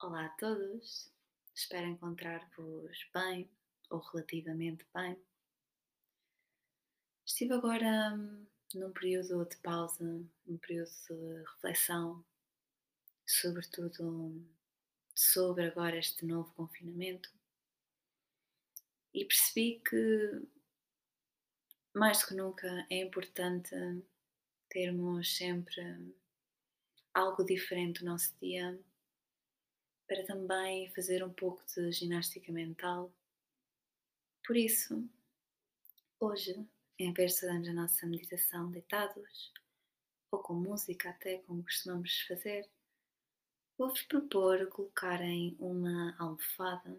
Olá a todos, espero encontrar-vos bem ou relativamente bem. Estive agora hum, num período de pausa, num período de reflexão, sobretudo sobre agora este novo confinamento, e percebi que mais do que nunca é importante termos sempre algo diferente no nosso dia para também fazer um pouco de ginástica mental. Por isso, hoje, em vez de fazermos a nossa meditação deitados, ou com música até, como costumamos fazer, vou-vos propor colocarem uma almofada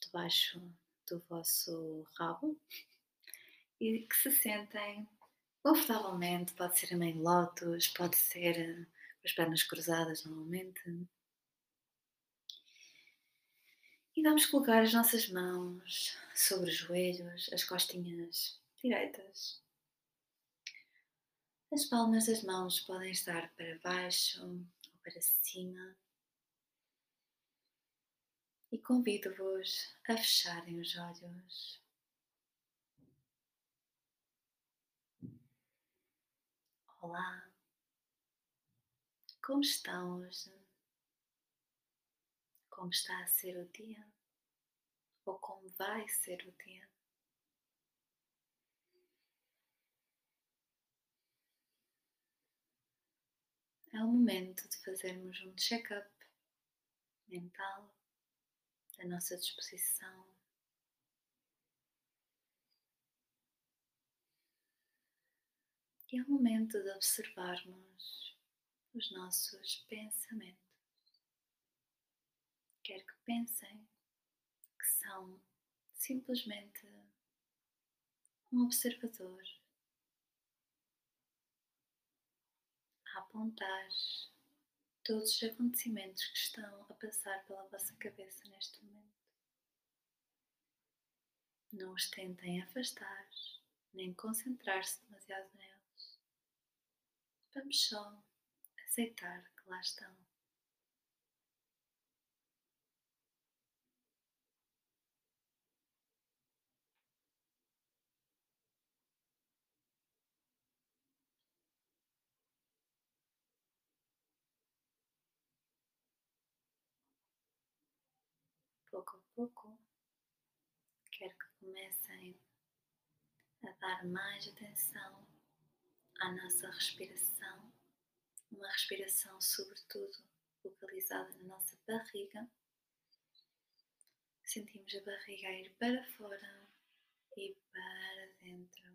debaixo do vosso rabo e que se sentem confortavelmente, pode ser a meio pode ser com as pernas cruzadas normalmente, e vamos colocar as nossas mãos sobre os joelhos, as costinhas direitas. As palmas das mãos podem estar para baixo ou para cima. E convido-vos a fecharem os olhos. Olá, como estão hoje? Como está a ser o dia ou como vai ser o dia. É o momento de fazermos um check-up mental da nossa disposição. E é o momento de observarmos os nossos pensamentos quer que pensem que são simplesmente um observador a apontar todos os acontecimentos que estão a passar pela vossa cabeça neste momento. Não os tentem afastar, nem concentrar-se demasiado neles. Vamos só aceitar que lá estão. Pouco quero que comecem a dar mais atenção à nossa respiração, uma respiração, sobretudo, localizada na nossa barriga. Sentimos a barriga ir para fora e para dentro.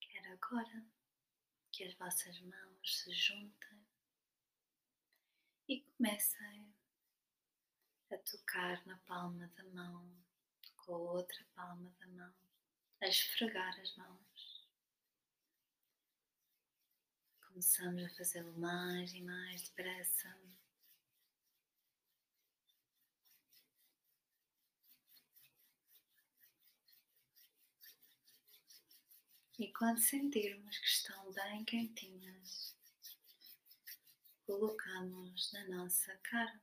Quero agora que as vossas mãos se juntem e comecem a tocar na palma da mão com a outra palma da mão, a esfregar as mãos. Começamos a fazê-lo mais e mais depressa. E quando sentirmos que estão bem quentinhas, colocamos na nossa cara.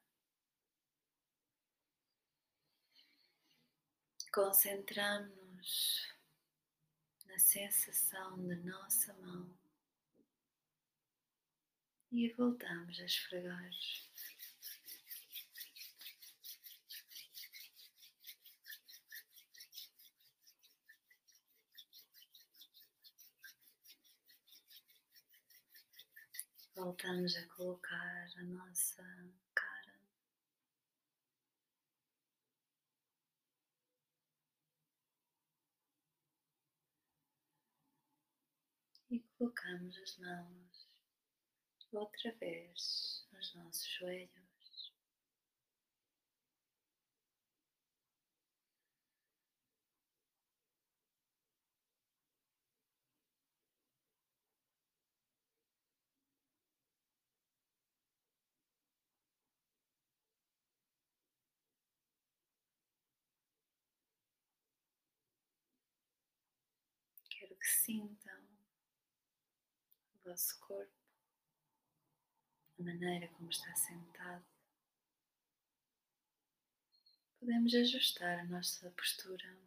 Concentramos na sensação da nossa mão e voltamos a esfregar. Voltamos a colocar a nossa cara e colocamos as mãos outra vez nos nossos joelhos. Quero que sintam o vosso corpo, a maneira como está sentado. Podemos ajustar a nossa postura.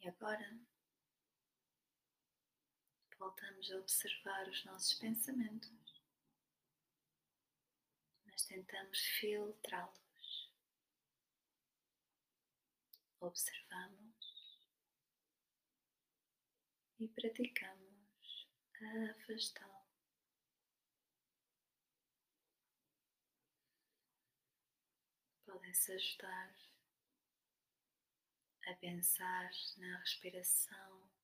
E agora voltamos a observar os nossos pensamentos, mas tentamos filtrá-los. Observamos e praticamos afastá-lo. Podem-se ajudar a pensar na respiração.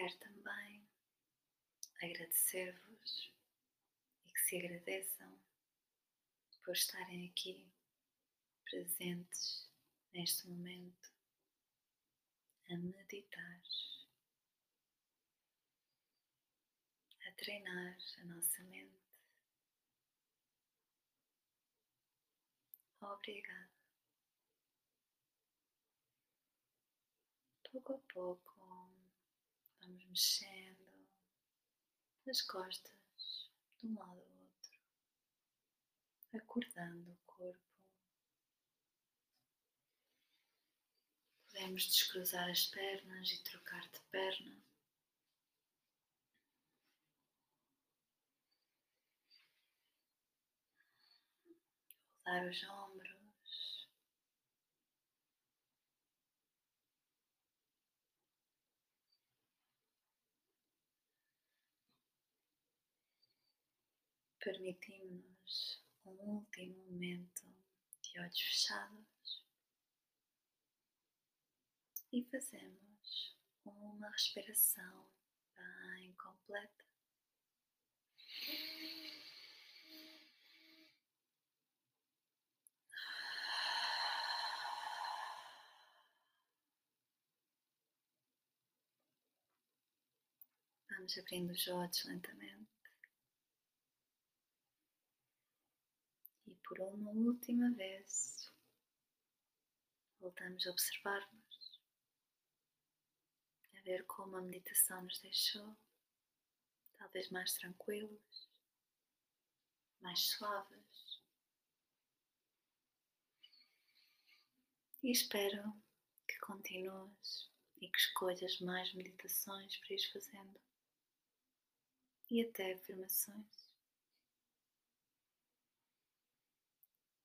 Quero também agradecer-vos e que se agradeçam por estarem aqui presentes neste momento a meditar, a treinar a nossa mente. Obrigada. Pouco a pouco vamos mexendo as costas de um lado ao outro, acordando o corpo. Podemos descruzar as pernas e trocar de perna. Rodar os ombros. Permitimos um último momento de olhos fechados e fazemos uma respiração bem completa. Vamos abrindo os olhos lentamente. Por uma última vez, voltamos a observar-nos, a ver como a meditação nos deixou, talvez mais tranquilos, mais suaves. E espero que continues e que escolhas mais meditações para ir fazendo e até afirmações.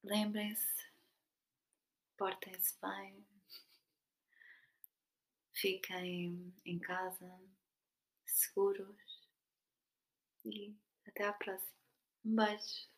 Lembrem-se, portem-se bem, fiquem em casa, seguros e até à próxima. Um beijo.